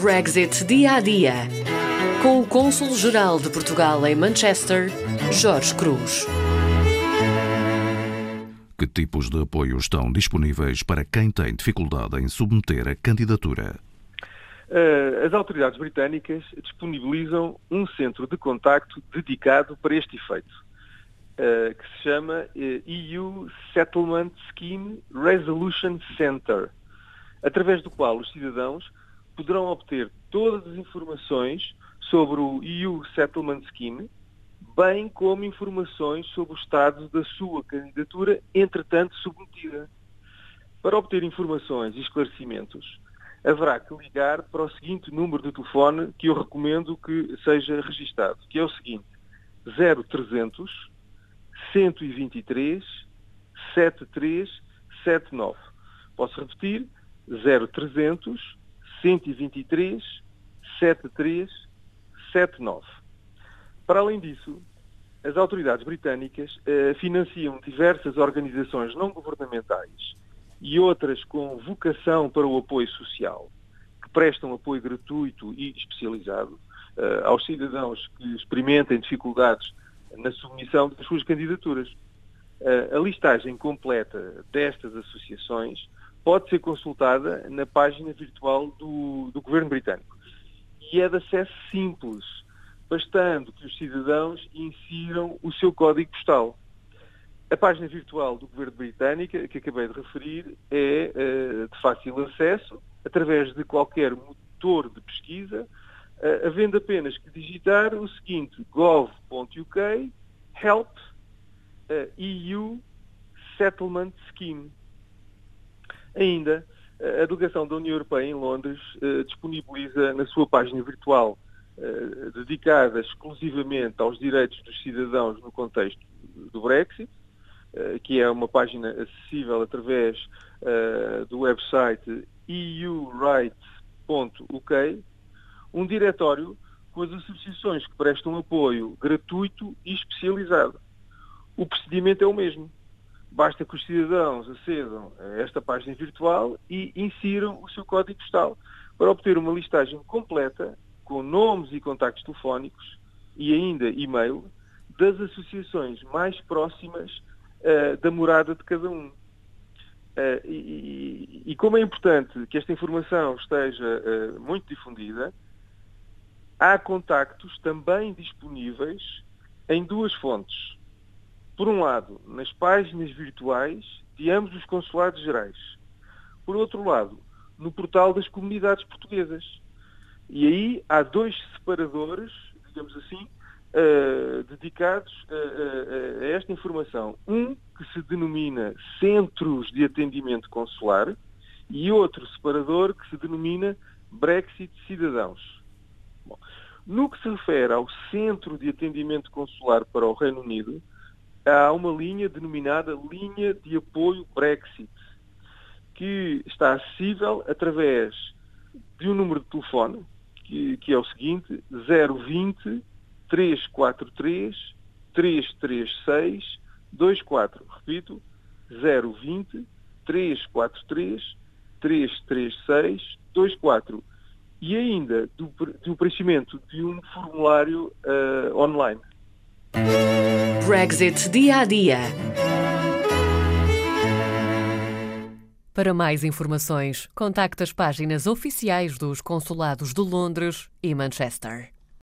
Brexit dia a dia. Com o Cônsul-Geral de Portugal em Manchester, Jorge Cruz. Que tipos de apoio estão disponíveis para quem tem dificuldade em submeter a candidatura? Eh, as autoridades britânicas disponibilizam um centro de contacto dedicado para este efeito, eh, que se chama EU eh, Settlement Scheme Resolution Center, através do qual os cidadãos poderão obter todas as informações sobre o EU Settlement Scheme, bem como informações sobre o estado da sua candidatura, entretanto submetida. Para obter informações e esclarecimentos, haverá que ligar para o seguinte número de telefone que eu recomendo que seja registado, que é o seguinte, 0300 123 7379. Posso repetir, 0300 123 7379. Para além disso, as autoridades britânicas eh, financiam diversas organizações não governamentais e outras com vocação para o apoio social, que prestam apoio gratuito e especializado eh, aos cidadãos que experimentem dificuldades na submissão das suas candidaturas. Uh, a listagem completa destas associações pode ser consultada na página virtual do, do Governo Britânico. E é de acesso simples, bastando que os cidadãos insiram o seu código postal. A página virtual do Governo Britânico, que acabei de referir, é uh, de fácil acesso, através de qualquer motor de pesquisa, uh, havendo apenas que digitar o seguinte, gov.uk help uh, EU settlement scheme. Ainda, a delegação da União Europeia em Londres uh, disponibiliza na sua página virtual uh, dedicada exclusivamente aos direitos dos cidadãos no contexto do Brexit, que é uma página acessível através do website eurights.uk, um diretório com as associações que prestam apoio gratuito e especializado. O procedimento é o mesmo. Basta que os cidadãos acedam a esta página virtual e insiram o seu código postal para obter uma listagem completa com nomes e contactos telefónicos e ainda e-mail das associações mais próximas uh, da morada de cada um. Uh, e, e, como é importante que esta informação esteja uh, muito difundida, há contactos também disponíveis em duas fontes por um lado, nas páginas virtuais de ambos os consulados gerais. Por outro lado, no portal das comunidades portuguesas. E aí há dois separadores, digamos assim, uh, dedicados a, a, a, esta informação. Um que se denomina Centros de Atendimento Consular e outro separador que se denomina Brexit Cidadãos. Bom, no que se refere ao Centro de Atendimento Consular para o Reino Unido, há uma linha denominada Linha de Apoio Brexit, que está acessível através de um número de telefone, que, que é o seguinte, 020 343 336 24. Repito, 020 343 336 24. E ainda do, do preenchimento de um formulário uh, online. Brexit dia a dia. Para mais informações, contacte as páginas oficiais dos consulados de Londres e Manchester.